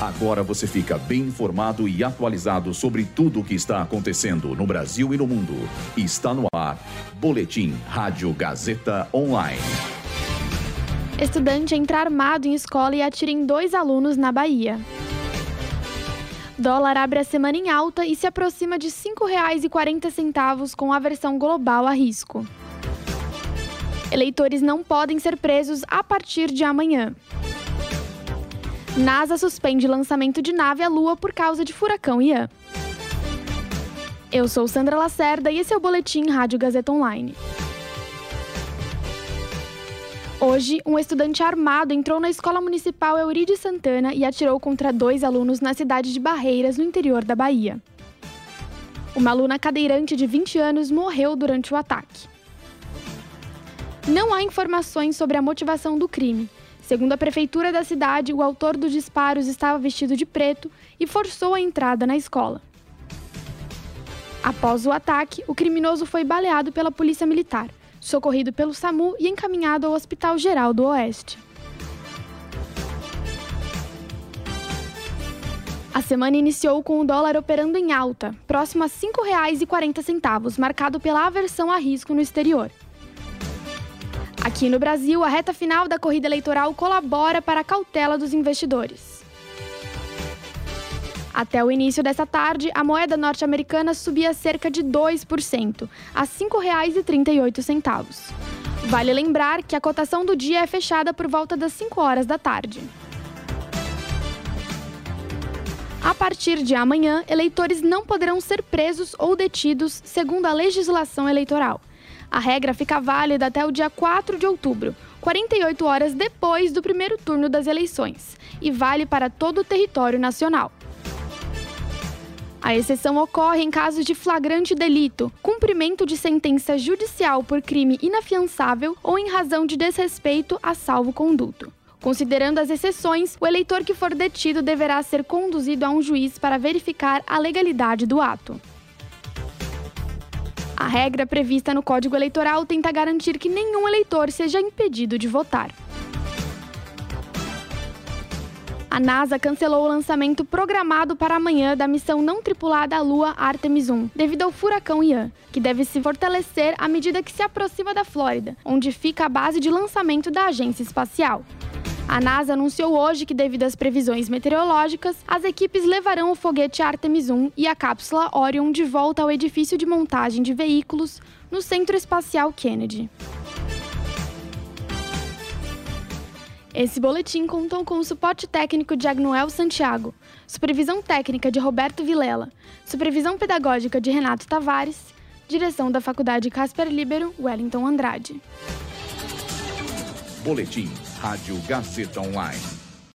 Agora você fica bem informado e atualizado sobre tudo o que está acontecendo no Brasil e no mundo. Está no ar. Boletim Rádio Gazeta Online. Estudante entra armado em escola e atira em dois alunos na Bahia. Dólar abre a semana em alta e se aproxima de R$ 5,40 com a versão global a risco. Eleitores não podem ser presos a partir de amanhã. NASA suspende lançamento de nave à Lua por causa de furacão Ian. Eu sou Sandra Lacerda e esse é o Boletim Rádio Gazeta Online. Hoje, um estudante armado entrou na Escola Municipal Euride Santana e atirou contra dois alunos na cidade de Barreiras, no interior da Bahia. Uma aluna cadeirante de 20 anos morreu durante o ataque. Não há informações sobre a motivação do crime, Segundo a prefeitura da cidade, o autor dos disparos estava vestido de preto e forçou a entrada na escola. Após o ataque, o criminoso foi baleado pela polícia militar, socorrido pelo SAMU e encaminhado ao Hospital Geral do Oeste. A semana iniciou com o dólar operando em alta, próximo a R$ 5,40, marcado pela aversão a risco no exterior. Aqui no Brasil, a reta final da corrida eleitoral colabora para a cautela dos investidores. Até o início dessa tarde, a moeda norte-americana subia cerca de 2%, a R$ 5,38. Vale lembrar que a cotação do dia é fechada por volta das 5 horas da tarde. A partir de amanhã, eleitores não poderão ser presos ou detidos segundo a legislação eleitoral. A regra fica válida até o dia 4 de outubro, 48 horas depois do primeiro turno das eleições, e vale para todo o território nacional. A exceção ocorre em casos de flagrante delito, cumprimento de sentença judicial por crime inafiançável ou em razão de desrespeito a salvo-conduto. Considerando as exceções, o eleitor que for detido deverá ser conduzido a um juiz para verificar a legalidade do ato. A regra prevista no Código Eleitoral tenta garantir que nenhum eleitor seja impedido de votar. A NASA cancelou o lançamento programado para amanhã da missão não tripulada à Lua Artemis 1, devido ao furacão Ian, que deve se fortalecer à medida que se aproxima da Flórida, onde fica a base de lançamento da agência espacial. A NASA anunciou hoje que, devido às previsões meteorológicas, as equipes levarão o foguete Artemis 1 e a cápsula Orion de volta ao edifício de montagem de veículos no Centro Espacial Kennedy. Esse boletim contou com o suporte técnico de Agnoel Santiago, supervisão técnica de Roberto Vilela, supervisão pedagógica de Renato Tavares, direção da Faculdade Casper Libero, Wellington Andrade. Boletim Rádio Gazeta Online.